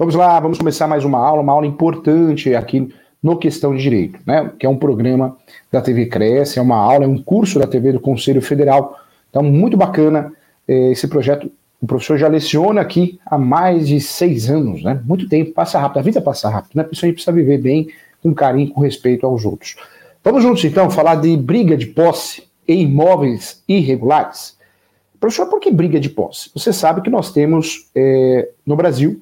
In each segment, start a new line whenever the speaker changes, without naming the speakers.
Vamos lá, vamos começar mais uma aula, uma aula importante aqui no Questão de Direito, né? Que é um programa da TV Cresce, é uma aula, é um curso da TV do Conselho Federal. Então, muito bacana eh, esse projeto. O professor já leciona aqui há mais de seis anos, né? Muito tempo, passa rápido, a vida passa rápido, né? A pessoa precisa viver bem, com carinho, com respeito aos outros. Vamos juntos, então, falar de briga de posse em imóveis irregulares. Professor, por que briga de posse? Você sabe que nós temos eh, no Brasil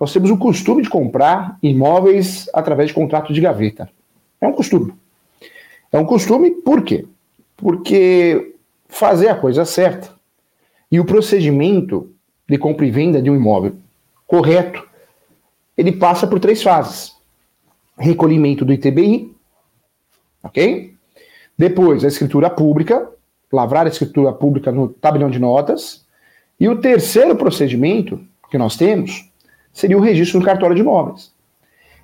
nós temos o costume de comprar imóveis através de contrato de gaveta. É um costume. É um costume por quê? Porque fazer a coisa certa e o procedimento de compra e venda de um imóvel correto, ele passa por três fases. Recolhimento do ITBI, ok? Depois, a escritura pública, lavrar a escritura pública no tabelião de notas. E o terceiro procedimento que nós temos seria o registro no cartório de imóveis.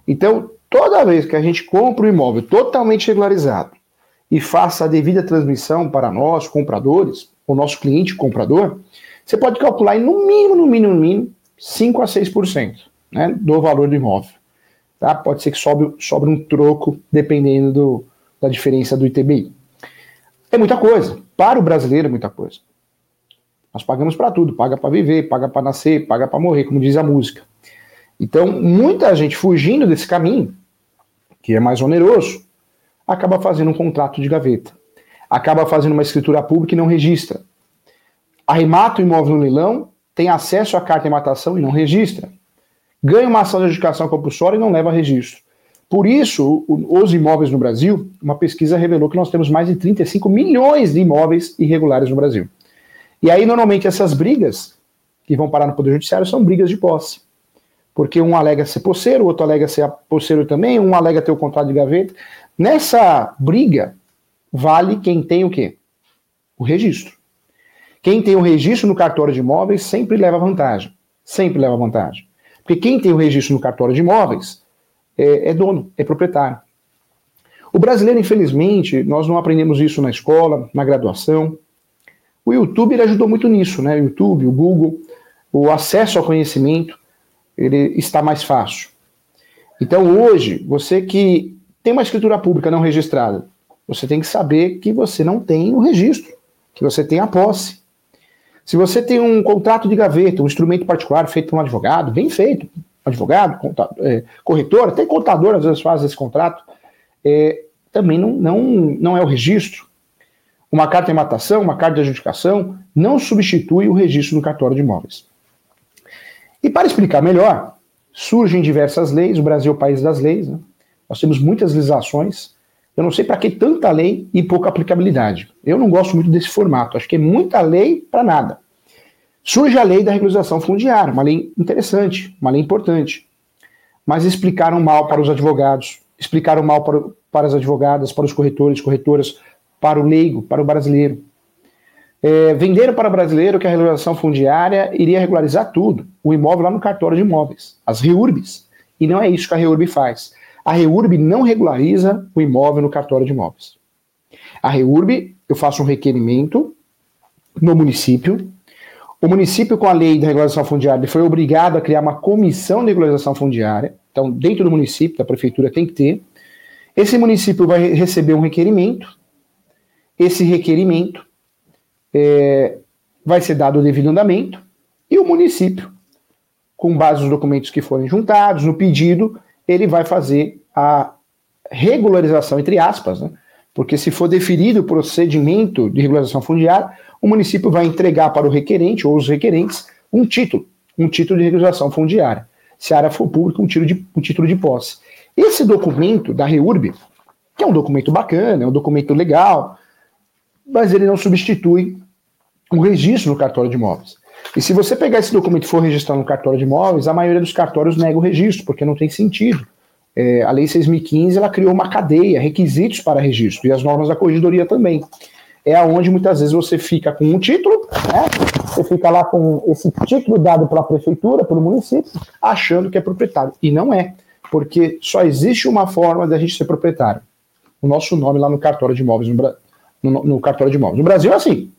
Então, toda vez que a gente compra um imóvel totalmente regularizado e faça a devida transmissão para nós, compradores, o nosso cliente comprador, você pode calcular no mínimo, no mínimo, no mínimo, 5 a 6% né, do valor do imóvel. Tá? Pode ser que sobre, sobre um troco, dependendo do, da diferença do ITBI. É muita coisa. Para o brasileiro é muita coisa. Nós pagamos para tudo, paga para viver, paga para nascer, paga para morrer, como diz a música. Então, muita gente fugindo desse caminho, que é mais oneroso, acaba fazendo um contrato de gaveta, acaba fazendo uma escritura pública e não registra. Arremata o imóvel no leilão, tem acesso à carta de matação e não registra. Ganha uma ação de adjudicação compulsória e não leva registro. Por isso, os imóveis no Brasil, uma pesquisa revelou que nós temos mais de 35 milhões de imóveis irregulares no Brasil. E aí, normalmente, essas brigas que vão parar no Poder Judiciário são brigas de posse porque um alega ser posseiro, o outro alega ser posseiro também, um alega ter o contrato de gaveta. Nessa briga, vale quem tem o quê? O registro. Quem tem o registro no cartório de imóveis sempre leva vantagem. Sempre leva vantagem. Porque quem tem o registro no cartório de imóveis é, é dono, é proprietário. O brasileiro, infelizmente, nós não aprendemos isso na escola, na graduação. O YouTube ajudou muito nisso, né? O YouTube, o Google, o acesso ao conhecimento ele está mais fácil. Então hoje, você que tem uma escritura pública não registrada, você tem que saber que você não tem o registro, que você tem a posse. Se você tem um contrato de gaveta, um instrumento particular feito por um advogado, bem feito, advogado, contador, é, corretor, até contador às vezes faz esse contrato, é, também não, não, não é o registro. Uma carta de matação, uma carta de adjudicação, não substitui o registro no cartório de imóveis. E para explicar melhor, surgem diversas leis, o Brasil é o país das leis, né? nós temos muitas legislações, eu não sei para que tanta lei e pouca aplicabilidade. Eu não gosto muito desse formato, acho que é muita lei para nada. Surge a lei da regularização fundiária, uma lei interessante, uma lei importante. Mas explicaram mal para os advogados, explicaram mal para, para as advogadas, para os corretores, corretoras, para o leigo, para o brasileiro. É, venderam para brasileiro que a regularização fundiária iria regularizar tudo, o imóvel lá no cartório de imóveis, as REURBs. E não é isso que a REURB faz. A REURB não regulariza o imóvel no cartório de imóveis. A REURB, eu faço um requerimento no município. O município, com a lei da regularização fundiária, foi obrigado a criar uma comissão de regularização fundiária. Então, dentro do município, da prefeitura, tem que ter. Esse município vai receber um requerimento. Esse requerimento é, vai ser dado o devido andamento e o município, com base nos documentos que forem juntados, no pedido, ele vai fazer a regularização, entre aspas, né? porque se for definido o procedimento de regularização fundiária, o município vai entregar para o requerente ou os requerentes um título, um título de regularização fundiária. Se a área for pública, um, de, um título de posse. Esse documento da REURB, que é um documento bacana, é um documento legal, mas ele não substitui o registro no cartório de imóveis. E se você pegar esse documento e for registrar no cartório de imóveis, a maioria dos cartórios nega o registro, porque não tem sentido. É, a Lei 6.015 ela criou uma cadeia, requisitos para registro, e as normas da corregedoria também. É aonde muitas vezes você fica com um título, né? Você fica lá com esse título dado pela prefeitura, pelo município, achando que é proprietário. E não é, porque só existe uma forma da gente ser proprietário. O nosso nome lá no cartório de imóveis no, no, no cartório de imóveis. No Brasil é assim.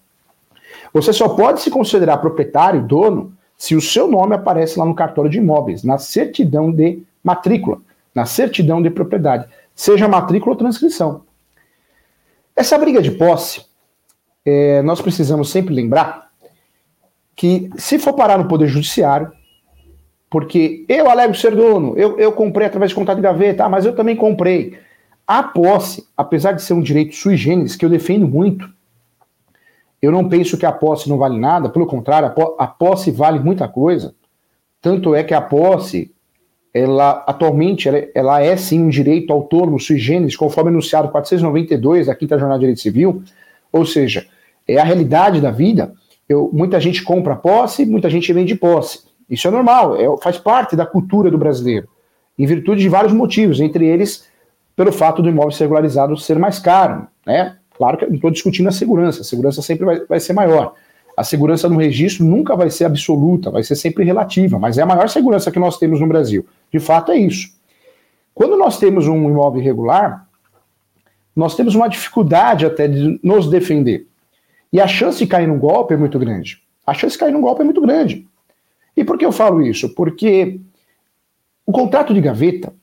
Você só pode se considerar proprietário, dono, se o seu nome aparece lá no cartório de imóveis, na certidão de matrícula, na certidão de propriedade, seja matrícula ou transcrição. Essa briga de posse, é, nós precisamos sempre lembrar que, se for parar no Poder Judiciário, porque eu alego ser dono, eu, eu comprei através de contrato de gaveta, ah, mas eu também comprei. A posse, apesar de ser um direito sui generis, que eu defendo muito, eu não penso que a posse não vale nada, pelo contrário, a posse vale muita coisa. Tanto é que a posse, ela atualmente, ela, ela é sim um direito autônomo sui generis, conforme anunciado 492 da Quinta Jornada de Direito Civil, ou seja, é a realidade da vida. Eu, muita gente compra posse, muita gente vende posse. Isso é normal, é, faz parte da cultura do brasileiro, em virtude de vários motivos, entre eles pelo fato do imóvel regularizado ser mais caro, né? Claro que não estou discutindo a segurança, a segurança sempre vai, vai ser maior. A segurança no registro nunca vai ser absoluta, vai ser sempre relativa, mas é a maior segurança que nós temos no Brasil. De fato, é isso. Quando nós temos um imóvel irregular, nós temos uma dificuldade até de nos defender. E a chance de cair num golpe é muito grande. A chance de cair num golpe é muito grande. E por que eu falo isso? Porque o contrato de gaveta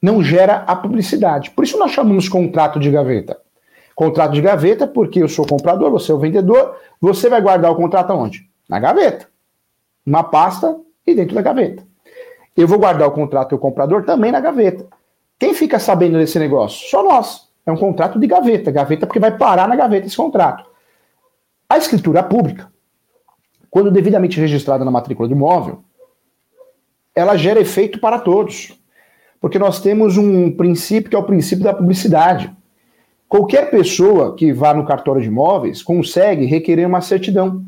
não gera a publicidade. Por isso nós chamamos contrato de gaveta. Contrato de gaveta, porque eu sou comprador, você é o vendedor, você vai guardar o contrato aonde? Na gaveta. Uma pasta e dentro da gaveta. Eu vou guardar o contrato do comprador também na gaveta. Quem fica sabendo desse negócio? Só nós. É um contrato de gaveta. Gaveta porque vai parar na gaveta esse contrato. A escritura pública, quando devidamente registrada na matrícula do imóvel, ela gera efeito para todos. Porque nós temos um princípio que é o princípio da publicidade. Qualquer pessoa que vá no cartório de imóveis consegue requerer uma certidão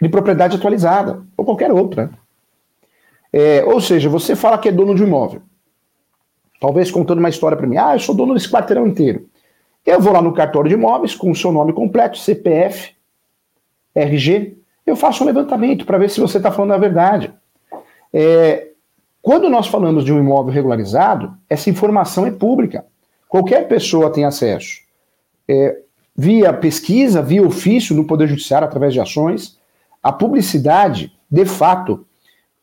de propriedade atualizada, ou qualquer outra. É, ou seja, você fala que é dono de um imóvel. Talvez contando uma história para mim. Ah, eu sou dono desse quarteirão inteiro. Eu vou lá no cartório de imóveis com o seu nome completo, CPF, RG. Eu faço um levantamento para ver se você está falando a verdade. É, quando nós falamos de um imóvel regularizado, essa informação é pública. Qualquer pessoa tem acesso. É, via pesquisa, via ofício no Poder Judiciário, através de ações. A publicidade, de fato,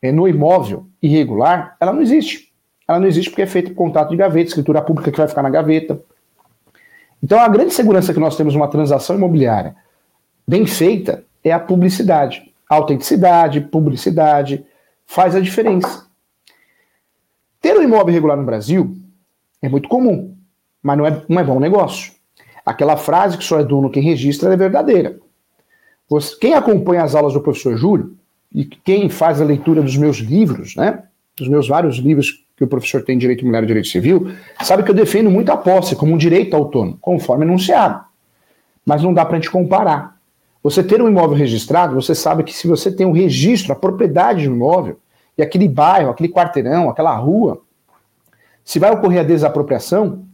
é, no imóvel irregular, ela não existe. Ela não existe porque é feito por contato de gaveta, escritura pública que vai ficar na gaveta. Então, a grande segurança que nós temos numa transação imobiliária bem feita é a publicidade. autenticidade, publicidade, faz a diferença. Ter um imóvel irregular no Brasil é muito comum mas não é, não é bom negócio. Aquela frase que só é dono quem registra é verdadeira. Você, quem acompanha as aulas do professor Júlio e quem faz a leitura dos meus livros, né, dos meus vários livros que o professor tem Direito Imobiliário e Direito Civil, sabe que eu defendo muito a posse como um direito autônomo, conforme enunciado. Mas não dá para a gente comparar. Você ter um imóvel registrado, você sabe que se você tem um registro, a propriedade do imóvel, e aquele bairro, aquele quarteirão, aquela rua, se vai ocorrer a desapropriação,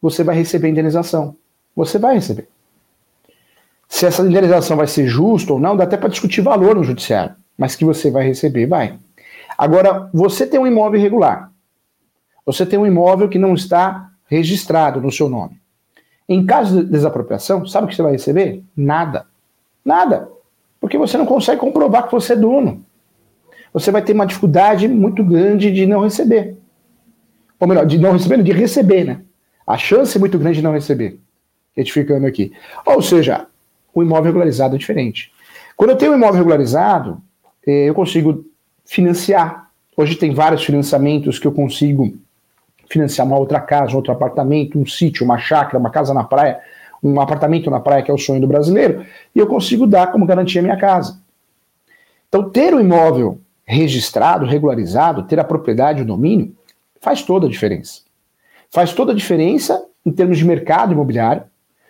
você vai receber indenização. Você vai receber. Se essa indenização vai ser justa ou não, dá até para discutir valor no judiciário, mas que você vai receber, vai. Agora, você tem um imóvel irregular. Você tem um imóvel que não está registrado no seu nome. Em caso de desapropriação, sabe o que você vai receber? Nada. Nada. Porque você não consegue comprovar que você é dono. Você vai ter uma dificuldade muito grande de não receber. Ou melhor, de não receber, de receber, né? A chance é muito grande de não receber. Retificando aqui. Ou seja, o imóvel regularizado é diferente. Quando eu tenho um imóvel regularizado, eh, eu consigo financiar. Hoje tem vários financiamentos que eu consigo financiar uma outra casa, um outro apartamento, um sítio, uma chácara, uma casa na praia, um apartamento na praia, que é o sonho do brasileiro, e eu consigo dar como garantia a minha casa. Então, ter o imóvel registrado, regularizado, ter a propriedade, o domínio, faz toda a diferença. Faz toda a diferença em termos de mercado imobiliário,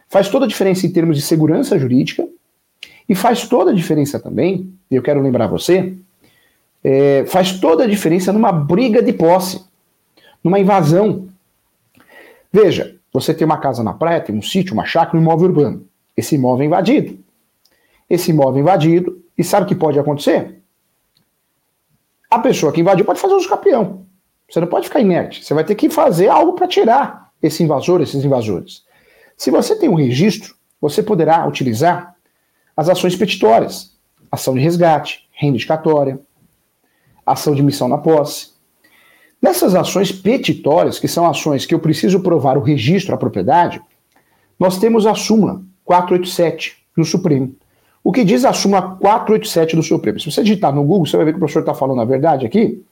faz toda a diferença em termos de segurança jurídica e faz toda a diferença também, eu quero lembrar você, é, faz toda a diferença numa briga de posse, numa invasão. Veja, você tem uma casa na praia, tem um sítio, uma chácara, um imóvel urbano. Esse imóvel é invadido. Esse imóvel invadido, e sabe o que pode acontecer? A pessoa que invadiu pode fazer uso campeão. Você não pode ficar inerte. Você vai ter que fazer algo para tirar esse invasor, esses invasores. Se você tem um registro, você poderá utilizar as ações petitórias. ação de resgate, reivindicatória, ação de missão na posse. Nessas ações petitórias, que são ações que eu preciso provar o registro à propriedade, nós temos a súmula 487 do Supremo. O que diz a súmula 487 do Supremo? Se você digitar no Google, você vai ver que o professor está falando a verdade aqui.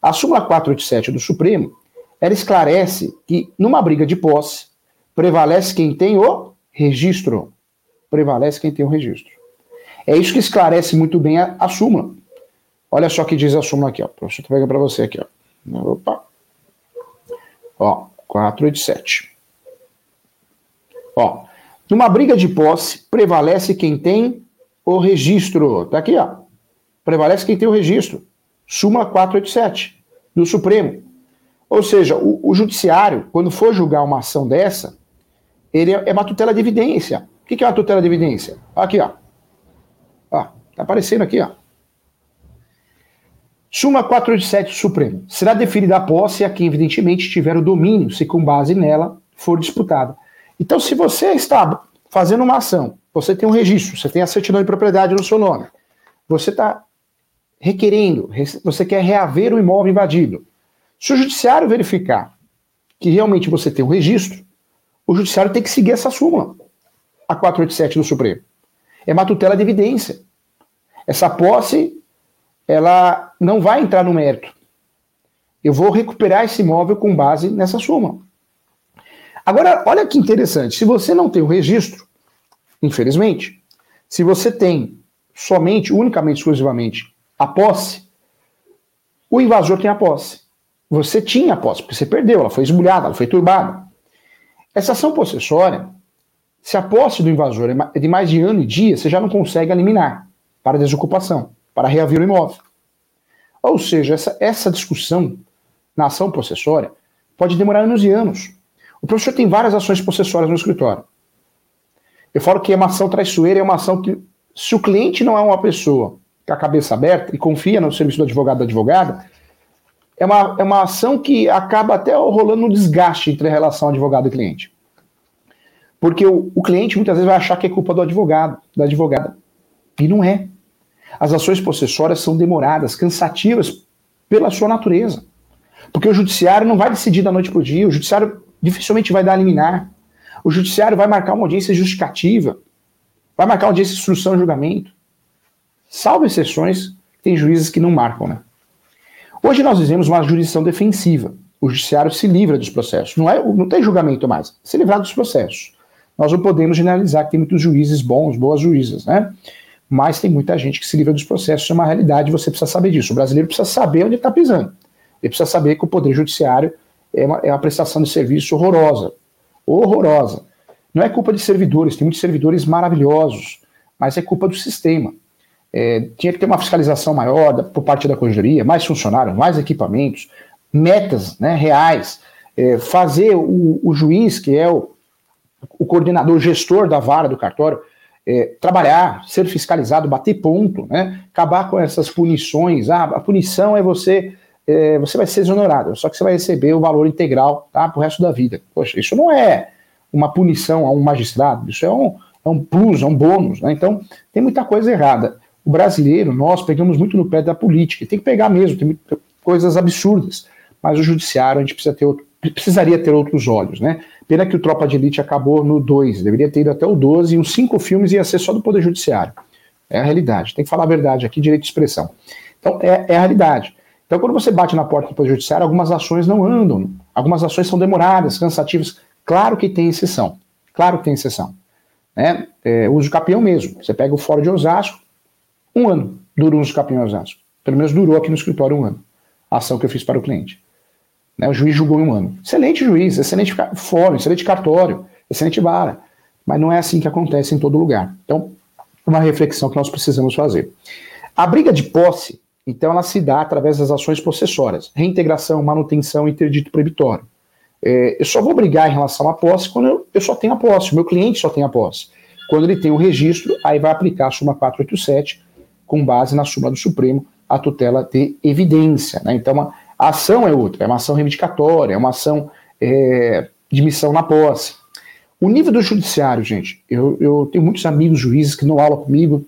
A súmula 487 do Supremo, ela esclarece que numa briga de posse, prevalece quem tem o registro. Prevalece quem tem o registro. É isso que esclarece muito bem a, a súmula. Olha só o que diz a súmula aqui, ó. Professor está pegando para você aqui, ó. Opa. Ó, 487. Ó, numa briga de posse, prevalece quem tem o registro. Tá aqui, ó. Prevalece quem tem o registro. Súmula 487 do Supremo. Ou seja, o, o judiciário, quando for julgar uma ação dessa, ele é, é uma tutela de evidência. O que, que é uma tutela de evidência? Aqui, ó. Ó, tá aparecendo aqui, ó. Súmula 487 Supremo. Será deferida a posse a quem, evidentemente, tiver o domínio, se com base nela for disputada. Então, se você está fazendo uma ação, você tem um registro, você tem a certidão de propriedade no seu nome, você está requerendo, você quer reaver o imóvel invadido. Se o judiciário verificar que realmente você tem um registro, o judiciário tem que seguir essa súmula, a 487 do Supremo. É uma tutela de evidência. Essa posse ela não vai entrar no mérito. Eu vou recuperar esse imóvel com base nessa soma. Agora, olha que interessante. Se você não tem o registro, infelizmente, se você tem somente, unicamente, exclusivamente a posse, o invasor tem a posse. Você tinha a posse, porque você perdeu, ela foi esbulhada, ela foi turbada. Essa ação possessória, se a posse do invasor é de mais de ano e dia, você já não consegue eliminar para desocupação para reaver o imóvel. Ou seja, essa, essa discussão na ação possessória pode demorar anos e anos. O professor tem várias ações possessórias no escritório. Eu falo que uma ação traiçoeira é uma ação que, se o cliente não é uma pessoa com a cabeça aberta e confia no serviço do advogado da advogada, é uma, é uma ação que acaba até rolando um desgaste entre a relação advogado e cliente. Porque o, o cliente muitas vezes vai achar que é culpa do advogado, da advogada. E não é. As ações possessórias são demoradas, cansativas pela sua natureza. Porque o judiciário não vai decidir da noite para o dia, o judiciário dificilmente vai dar liminar. O judiciário vai marcar uma audiência justificativa, vai marcar uma audiência de instrução e julgamento. Salvo exceções, tem juízes que não marcam, né? Hoje nós vivemos uma jurisdição defensiva. O judiciário se livra dos processos. Não, é, não tem julgamento mais. Se livrar dos processos. Nós não podemos generalizar que tem muitos juízes bons, boas juízas, né? mas tem muita gente que se livra dos processos, é uma realidade, você precisa saber disso. O brasileiro precisa saber onde está pisando. Ele precisa saber que o Poder Judiciário é uma, é uma prestação de serviço horrorosa. Horrorosa. Não é culpa de servidores, tem muitos servidores maravilhosos, mas é culpa do sistema. É, tinha que ter uma fiscalização maior da, por parte da Corregedoria, mais funcionários, mais equipamentos, metas né, reais, é, fazer o, o, juiz, que é o, o coordenador, o gestor da vara do cartório, é, trabalhar, ser fiscalizado, bater ponto, né? acabar com essas punições. Ah, a punição é você, é, você vai ser exonerado, só que você vai receber o valor integral tá, para o resto da vida. Poxa, isso não é uma punição a um magistrado, isso é um, é um plus, é um bônus. Né? Então, tem muita coisa errada. O brasileiro, nós pegamos muito no pé da política, tem que pegar mesmo, tem coisas absurdas, mas o judiciário a gente precisa ter outro, precisaria ter outros olhos, né? Pena que o Tropa de Elite acabou no 2, deveria ter ido até o 12 e uns 5 filmes ia ser só do Poder Judiciário. É a realidade, tem que falar a verdade aqui, direito de expressão. Então, é, é a realidade. Então, quando você bate na porta do Poder Judiciário, algumas ações não andam, algumas ações são demoradas, cansativas. Claro que tem exceção, claro que tem exceção. Né? É, uso capião mesmo. Você pega o Fórum de Osasco, um ano uso capião em Osasco. Pelo menos durou aqui no escritório um ano. A ação que eu fiz para o cliente. Né? O juiz julgou em um ano. Excelente juiz, excelente fórum, excelente cartório, excelente vara. Mas não é assim que acontece em todo lugar. Então, uma reflexão que nós precisamos fazer. A briga de posse, então, ela se dá através das ações possessórias, reintegração, manutenção interdito proibitório. É, eu só vou brigar em relação à posse quando eu, eu só tenho a posse, o meu cliente só tem a posse. Quando ele tem o registro, aí vai aplicar a súmula 487, com base na súmula do Supremo, a tutela de evidência. Né? Então, a ação é outra, é uma ação reivindicatória, é uma ação é, de missão na posse. O nível do judiciário, gente, eu, eu tenho muitos amigos juízes que não aula comigo,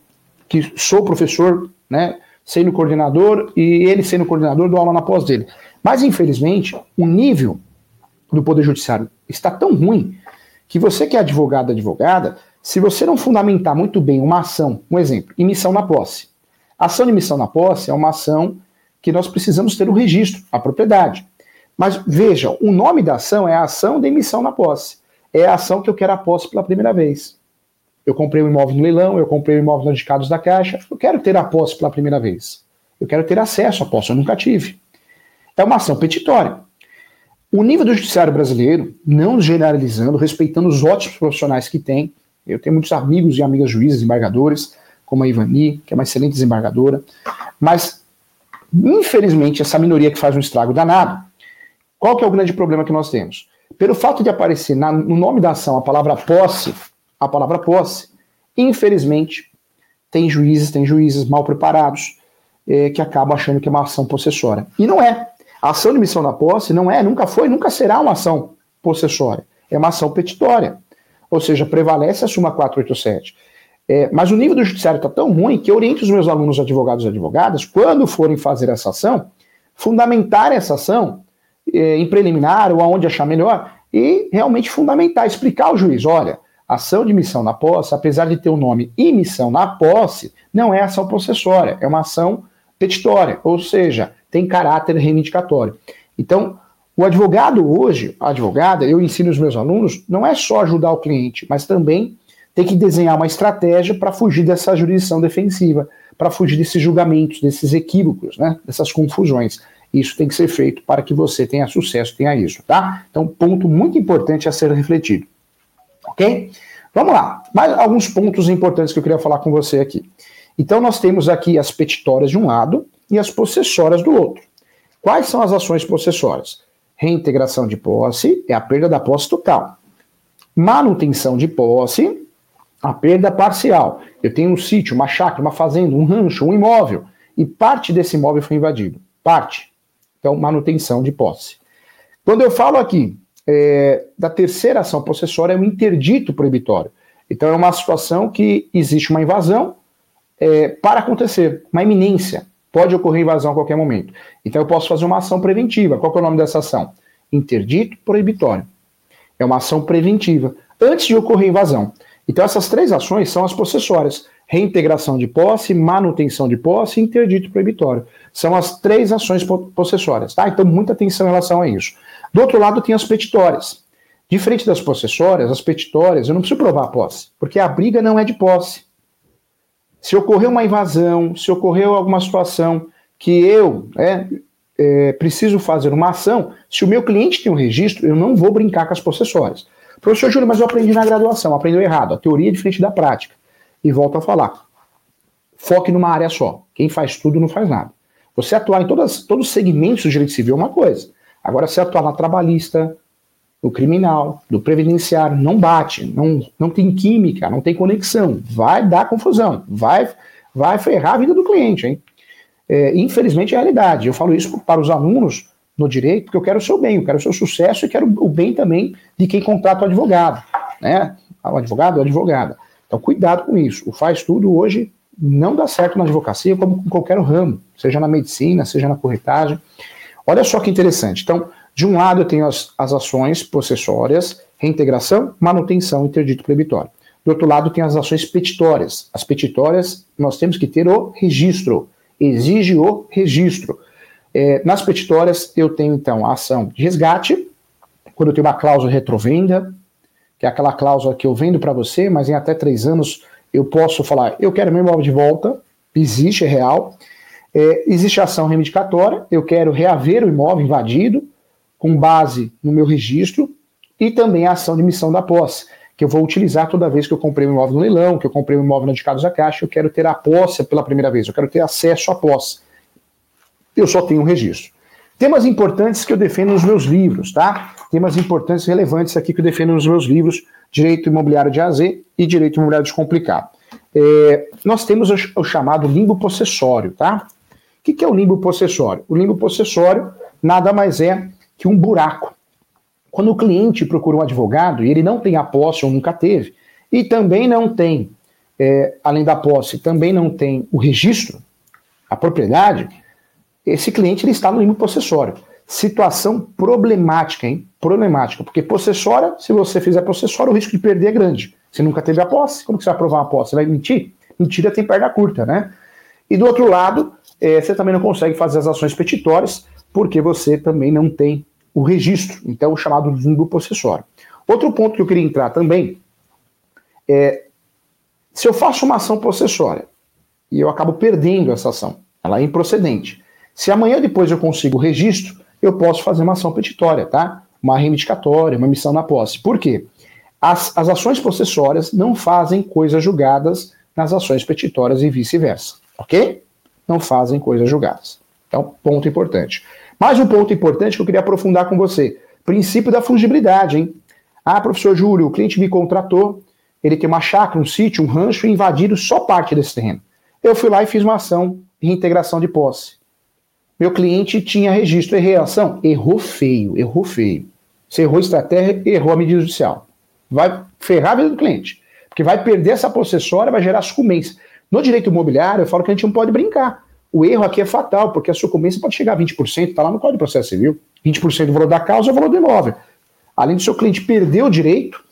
que sou professor, né, sendo coordenador e ele sendo coordenador do aula na pós dele. Mas, infelizmente, o nível do Poder Judiciário está tão ruim que você que é advogado, advogada, se você não fundamentar muito bem uma ação, um exemplo, emissão na posse. Ação de emissão na posse é uma ação que nós precisamos ter o registro, a propriedade. Mas veja, o nome da ação é a ação de emissão na posse. É a ação que eu quero a posse pela primeira vez. Eu comprei um imóvel no leilão, eu comprei um imóvel no indicados da Caixa, eu quero ter a posse pela primeira vez. Eu quero ter acesso à posse, eu nunca tive. É uma ação petitória. O nível do judiciário brasileiro, não generalizando, respeitando os ótimos profissionais que tem, eu tenho muitos amigos e amigas juízes, embargadores, como a Ivani, que é uma excelente desembargadora, mas, infelizmente, essa minoria que faz um estrago danado, qual que é o grande problema que nós temos? Pelo fato de aparecer na, no nome da ação a palavra posse, a palavra posse, infelizmente, tem juízes, tem juízes mal preparados é, que acabam achando que é uma ação possessória. E não é. A ação de missão da posse não é, nunca foi, nunca será uma ação possessória. É uma ação petitória. Ou seja, prevalece a súmula 487. É, mas o nível do judiciário está tão ruim que eu oriento os meus alunos advogados e advogadas, quando forem fazer essa ação, fundamentar essa ação é, em preliminar ou aonde achar melhor e realmente fundamentar, explicar ao juiz, olha, Ação de missão na posse, apesar de ter o nome emissão na posse, não é ação possessória, é uma ação petitória, ou seja, tem caráter reivindicatório. Então, o advogado hoje, a advogada, eu ensino os meus alunos, não é só ajudar o cliente, mas também tem que desenhar uma estratégia para fugir dessa jurisdição defensiva, para fugir desses julgamentos, desses equívocos, né, dessas confusões. Isso tem que ser feito para que você tenha sucesso, tenha isso, tá? Então, ponto muito importante a ser refletido. Ok? Vamos lá. Mais alguns pontos importantes que eu queria falar com você aqui. Então, nós temos aqui as petitórias de um lado e as possessórias do outro. Quais são as ações possessórias? Reintegração de posse é a perda da posse total. Manutenção de posse, a perda parcial. Eu tenho um sítio, uma chácara, uma fazenda, um rancho, um imóvel, e parte desse imóvel foi invadido. Parte. Então, manutenção de posse. Quando eu falo aqui é, da terceira ação possessória é o interdito proibitório. Então é uma situação que existe uma invasão é, para acontecer, uma iminência. Pode ocorrer invasão a qualquer momento. Então eu posso fazer uma ação preventiva. Qual é o nome dessa ação? Interdito proibitório. É uma ação preventiva, antes de ocorrer invasão. Então essas três ações são as possessórias. Reintegração de posse, manutenção de posse e interdito proibitório. São as três ações possessórias, tá? Então muita atenção em relação a isso. Do outro lado, tem as petitórias. Diferente das possessórias, as petitórias, eu não preciso provar a posse, porque a briga não é de posse. Se ocorreu uma invasão, se ocorreu alguma situação que eu é, é, preciso fazer uma ação, se o meu cliente tem um registro, eu não vou brincar com as possessórias. Professor Júlio, mas eu aprendi na graduação, aprendeu errado. A teoria é diferente da prática. E volto a falar. Foque numa área só. Quem faz tudo não faz nada. Você atuar em todas, todos os segmentos do direito civil é uma coisa. Agora, se atuar na trabalhista, no criminal, do previdenciário, não bate, não, não tem química, não tem conexão, vai dar confusão, vai, vai ferrar a vida do cliente, hein? É, infelizmente é a realidade. Eu falo isso para os alunos no direito, porque eu quero o seu bem, eu quero o seu sucesso e quero o bem também de quem contrata o advogado, né? O advogado, a advogada. Então, cuidado com isso. O faz tudo hoje não dá certo na advocacia, como em qualquer ramo, seja na medicina, seja na corretagem. Olha só que interessante. Então, de um lado eu tenho as, as ações possessórias, reintegração, manutenção, interdito proibitório. Do outro lado tem as ações petitórias. As petitórias nós temos que ter o registro. Exige o registro. É, nas petitórias eu tenho então a ação de resgate, quando eu tenho uma cláusula retrovenda, que é aquela cláusula que eu vendo para você, mas em até três anos eu posso falar, eu quero meu imóvel de volta, existe, é real. É, existe ação reivindicatória, eu quero reaver o imóvel invadido com base no meu registro e também a ação de missão da posse, que eu vou utilizar toda vez que eu comprei um imóvel no leilão, que eu comprei um imóvel no indicados da Caixa, eu quero ter a posse pela primeira vez, eu quero ter acesso à posse. Eu só tenho um registro. Temas importantes que eu defendo nos meus livros, tá? Temas importantes e relevantes aqui que eu defendo nos meus livros, Direito Imobiliário de AZ e Direito Imobiliário Descomplicado. É, nós temos o, o chamado limbo possessório, tá? O que, que é o limbo possessório? O limbo possessório nada mais é que um buraco. Quando o cliente procura um advogado e ele não tem a posse ou nunca teve, e também não tem é, além da posse, também não tem o registro, a propriedade, esse cliente ele está no limbo possessório. Situação problemática, hein? Problemática, porque possessória, se você fizer possessória, o risco de perder é grande. Você nunca teve a posse, como que você vai provar a posse? Você vai mentir? Mentira tem perna curta, né? E do outro lado, é, você também não consegue fazer as ações petitórias, porque você também não tem o registro, então o chamado limbo possessório. Outro ponto que eu queria entrar também é se eu faço uma ação possessória e eu acabo perdendo essa ação, ela é improcedente. Se amanhã depois eu consigo o registro, eu posso fazer uma ação petitória, tá? Uma reivindicatória, uma missão na posse. Por quê? As, as ações possessórias não fazem coisas julgadas nas ações petitórias e vice-versa, ok? Não fazem coisas julgadas. Então, ponto importante. Mais um ponto importante que eu queria aprofundar com você: princípio da fungibilidade, hein? Ah, professor Júlio, o cliente me contratou, ele tem uma chácara, um sítio, um rancho e invadiram só parte desse terreno. Eu fui lá e fiz uma ação de reintegração de posse. Meu cliente tinha registro, errei a ação? Errou feio, errou feio. Você errou estratégia, errou a medida judicial. Vai ferrar a vida do cliente. Porque vai perder essa possessória, vai gerar sucumbência. No direito imobiliário, eu falo que a gente não pode brincar. O erro aqui é fatal, porque a sucumbência pode chegar a 20%, está lá no Código de Processo Civil. 20% do valor da causa é o valor do imóvel. Além do seu cliente perder o direito,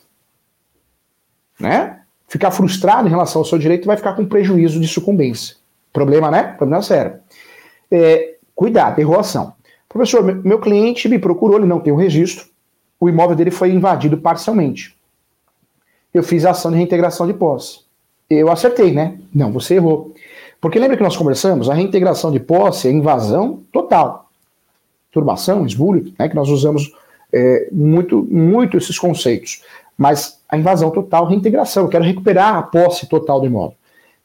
né? Ficar frustrado em relação ao seu direito vai ficar com prejuízo de sucumbência. Problema, né? Problema sério. É, cuidado, errou a ação. Professor, meu cliente me procurou, ele não tem o registro, o imóvel dele foi invadido parcialmente. Eu fiz a ação de reintegração de posse. Eu acertei, né? Não, você errou. Porque lembra que nós conversamos? A reintegração de posse é invasão total. Turbação, esbulho, né? Que nós usamos é, muito, muito esses conceitos. Mas a invasão total, reintegração. Eu quero recuperar a posse total do imóvel.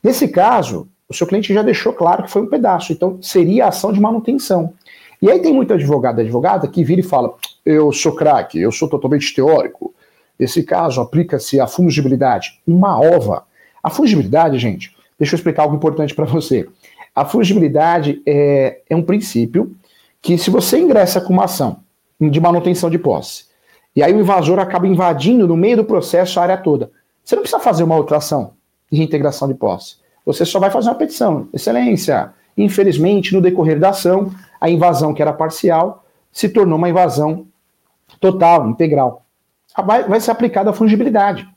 Nesse caso, o seu cliente já deixou claro que foi um pedaço, então seria ação de manutenção. E aí tem muito advogado advogada que vira e fala: eu sou craque, eu sou totalmente teórico. Nesse caso, aplica-se a fungibilidade, uma ova. A fungibilidade, gente, deixa eu explicar algo importante para você. A fungibilidade é, é um princípio que, se você ingressa com uma ação de manutenção de posse, e aí o invasor acaba invadindo no meio do processo a área toda, você não precisa fazer uma outra ação de reintegração de posse. Você só vai fazer uma petição. Excelência, infelizmente, no decorrer da ação, a invasão que era parcial se tornou uma invasão total, integral. Vai, vai ser aplicada a fungibilidade.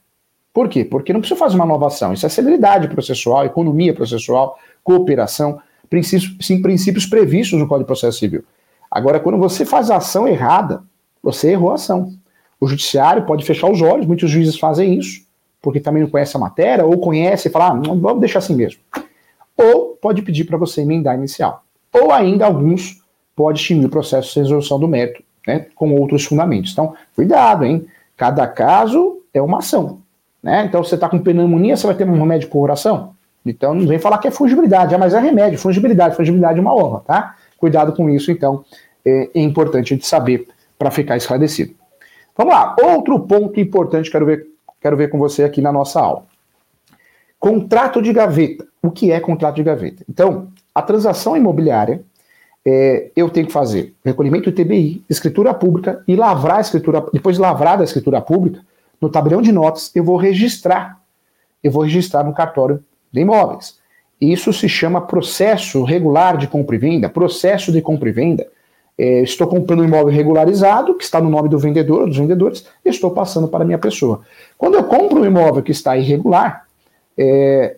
Por quê? Porque não precisa fazer uma nova ação. Isso é celeridade processual, economia processual, cooperação, princípios, sim, princípios previstos no Código de Processo Civil. Agora, quando você faz a ação errada, você errou a ação. O judiciário pode fechar os olhos, muitos juízes fazem isso, porque também não conhece a matéria, ou conhece e fala, ah, vamos deixar assim mesmo. Ou pode pedir para você emendar inicial. Ou ainda alguns pode extinguir o processo de resolução do mérito, né, com outros fundamentos. Então, cuidado, hein? Cada caso é uma ação. Né? Então, você está com pneumonia, você vai ter um remédio por coração? Então, não vem falar que é fungibilidade, ah, mas é remédio, fungibilidade, fungibilidade é uma honra, tá? Cuidado com isso, então, é, é importante a gente saber para ficar esclarecido. Vamos lá, outro ponto importante que quero ver, quero ver com você aqui na nossa aula. Contrato de gaveta. O que é contrato de gaveta? Então, a transação imobiliária, é, eu tenho que fazer recolhimento do TBI, escritura pública e lavrar a escritura, depois de lavrada a escritura pública, no tabelião de notas, eu vou registrar. Eu vou registrar no cartório de imóveis. Isso se chama processo regular de compra e venda, processo de compra e venda. É, estou comprando um imóvel regularizado, que está no nome do vendedor, dos vendedores, e estou passando para a minha pessoa. Quando eu compro um imóvel que está irregular, é,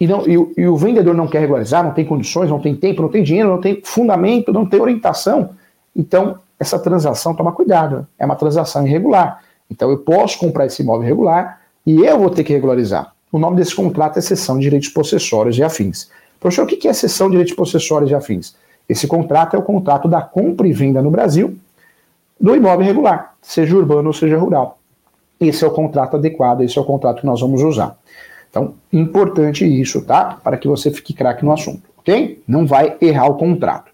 e, não, e, e, o vendedor não quer regularizar, não tem condições, não tem tempo, não tem dinheiro, não tem fundamento, não tem orientação, então essa transação, toma cuidado, é uma transação irregular. Então eu posso comprar esse imóvel irregular e eu vou ter que regularizar. O nome desse contrato é cessão de direitos possessórios e afins. Professor, o que é cessão de direitos possessórios e afins? Esse contrato é o contrato da compra e venda no Brasil do imóvel regular, seja urbano ou seja rural. Esse é o contrato adequado, esse é o contrato que nós vamos usar. Então, importante isso, tá? Para que você fique craque no assunto, ok? Não vai errar o contrato.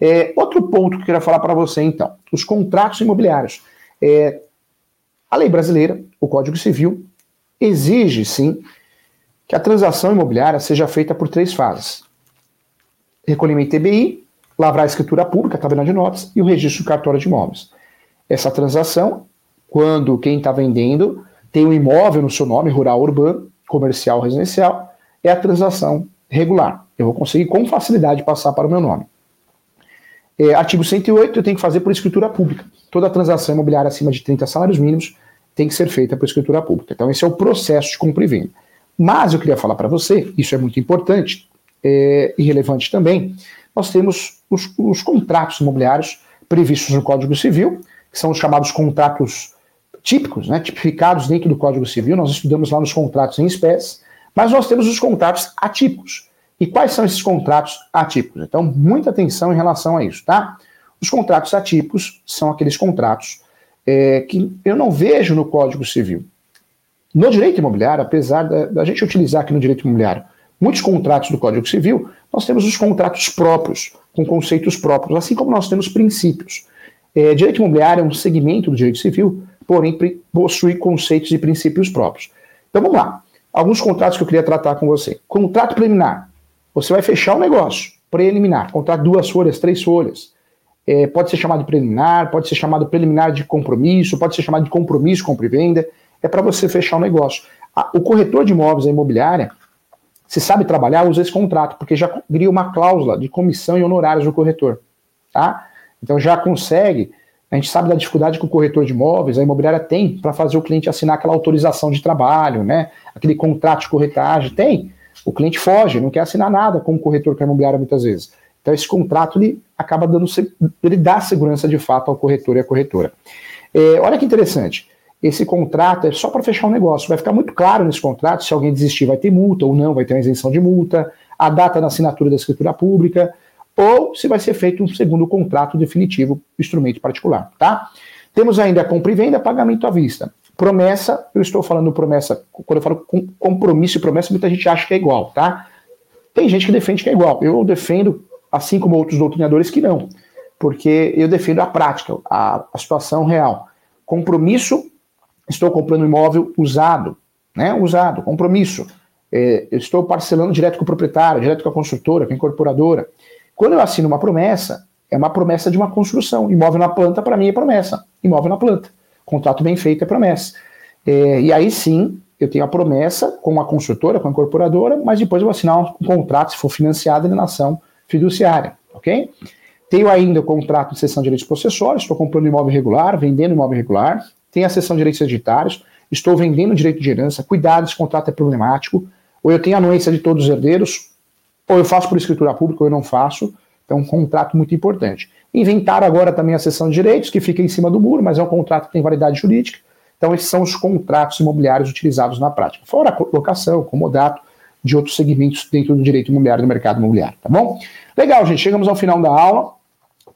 É, outro ponto que eu queria falar para você, então, os contratos imobiliários. É, a lei brasileira, o Código Civil, exige, sim, que a transação imobiliária seja feita por três fases: recolhimento TBI, lavrar a escritura pública, tabela de notas, e o registro cartório de imóveis. Essa transação, quando quem está vendendo tem um imóvel no seu nome, rural urbano, comercial residencial, é a transação regular. Eu vou conseguir com facilidade passar para o meu nome. É, artigo 108, eu tenho que fazer por escritura pública. Toda transação imobiliária acima de 30 salários mínimos tem que ser feita por escritura pública. Então, esse é o processo de compra e venda. Mas eu queria falar para você, isso é muito importante é, e relevante também, nós temos os, os, contratos imobiliários previstos no Código Civil, que são os chamados contratos típicos, né, tipificados dentro do Código Civil, nós estudamos lá nos contratos em espécie, mas nós temos os contratos atípicos. E quais são esses contratos atípicos? Então, muita atenção em relação a isso, tá? Os contratos atípicos são aqueles contratos é, que eu não vejo no Código Civil. No direito imobiliário, apesar da, da, gente utilizar aqui no direito imobiliário muitos contratos do Código Civil, nós temos os contratos próprios, com conceitos próprios, assim como nós temos princípios. É, direito imobiliário é um segmento do direito civil, porém possui conceitos e princípios próprios. Então vamos lá. Alguns contratos que eu queria tratar com você. Contrato preliminar. Você vai fechar o um negócio. Preliminar. Contrato duas folhas, três folhas. É, pode ser chamado de preliminar, pode ser chamado preliminar de compromisso, pode ser chamado de compromisso, compra e venda. É para você fechar o um negócio. o corretor de imóveis, a imobiliária, se sabe trabalhar, usa esse contrato, porque já cria uma cláusula de comissão e honorários do corretor. Tá? Então já consegue. A gente sabe da dificuldade que o corretor de imóveis, a imobiliária tem para fazer o cliente assinar aquela autorização de trabalho, né? Aquele contrato de corretagem. Tem. O cliente foge, não quer assinar nada com o corretor que é imobiliária muitas vezes. Então esse contrato ele acaba dando, ele dá segurança de fato ao corretor e à corretora. É, olha que interessante. Esse contrato é só para fechar o um negócio. Vai ficar muito claro nesse contrato se alguém desistir vai ter multa ou não, vai ter uma isenção de multa, a data da assinatura da escritura pública, ou se vai ser feito um segundo contrato definitivo, instrumento particular, tá? Temos ainda compra e venda, pagamento à vista. Promessa, eu estou falando promessa, quando eu falo compromisso e promessa, muita gente acha que é igual, tá? Tem gente que defende que é igual. Eu defendo, assim como outros doutrinadores, que não. Porque eu defendo a prática, a, a situação real. Compromisso, estou comprando imóvel usado, né? Usado, compromisso. É, estou parcelando direto com o proprietário, direto com a construtora, com a incorporadora. Quando eu assino uma promessa, é uma promessa de uma construção. Imóvel na planta, para mim, é promessa. Imóvel na planta. Contrato bem feito é promessa. É, e aí sim, eu tenho a promessa com a construtora, com a incorporadora, mas depois eu vou assinar um contrato, se for financiado, em nação fiduciária, ok? Tenho ainda o contrato de cessão de direitos possessórios, estou comprando imóvel regular, vendendo imóvel regular, tem a cessão de direitos hereditários, estou vendendo direito de herança, cuidado, esse contrato é problemático, ou eu tenho anuência de todos os herdeiros, ou eu faço por escritura pública ou eu não faço. É um contrato muito importante. Inventaram agora também a cessão de direitos, que fica em cima do muro, mas é um contrato que tem validade jurídica. Então, esses são os contratos imobiliários utilizados na prática. Fora a locação, comodato, de outros segmentos dentro do direito imobiliário, do mercado imobiliário, tá bom? Legal, gente, chegamos ao final da aula.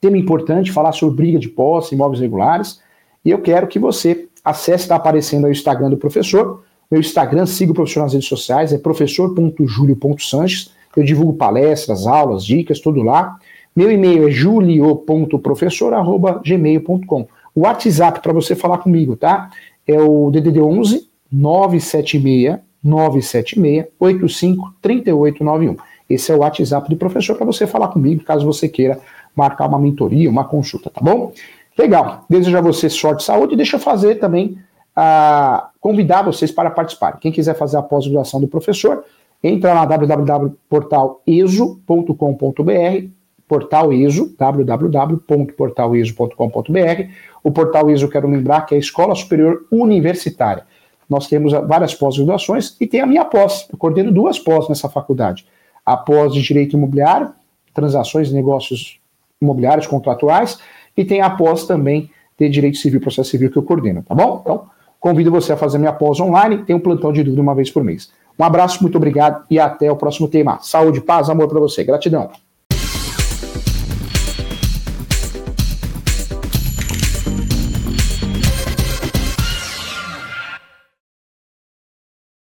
Tema importante, falar sobre briga de posse, imóveis regulares. E eu quero que você acesse, está aparecendo aí o Instagram do professor. Meu Instagram, siga o professor nas redes sociais, é professor.julio.sanches. Eu divulgo palestras, aulas, dicas, tudo lá. Meu e-mail é julio.professor.gmail.com. O WhatsApp para você falar comigo, tá? É o DDD 11 976 976 85 3891. Esse é o WhatsApp do professor para você falar comigo, caso você queira marcar uma mentoria, uma consulta, tá bom? Legal. Desejo a você sorte e saúde. Deixa eu fazer também, uh, convidar vocês para participar. Quem quiser fazer a pós-graduação do professor, entra lá www.portaleso.com.br, portal ESO, www.portaleso.com.br. O portal ESO, quero lembrar, que é a Escola Superior Universitária. Nós temos várias pós-graduações e tem a minha pós. Eu coordeno duas pós nessa faculdade. A pós de Direito Imobiliário, Transações e Negócios Imobiliários Contratuais, e tem a pós também de Direito Civil Processo Civil que eu coordeno, tá bom? Então, convido você a fazer minha pós online, tem um plantão de dúvida uma vez por mês. Um abraço, muito obrigado e até o próximo tema. Saúde, paz, amor para você. Gratidão.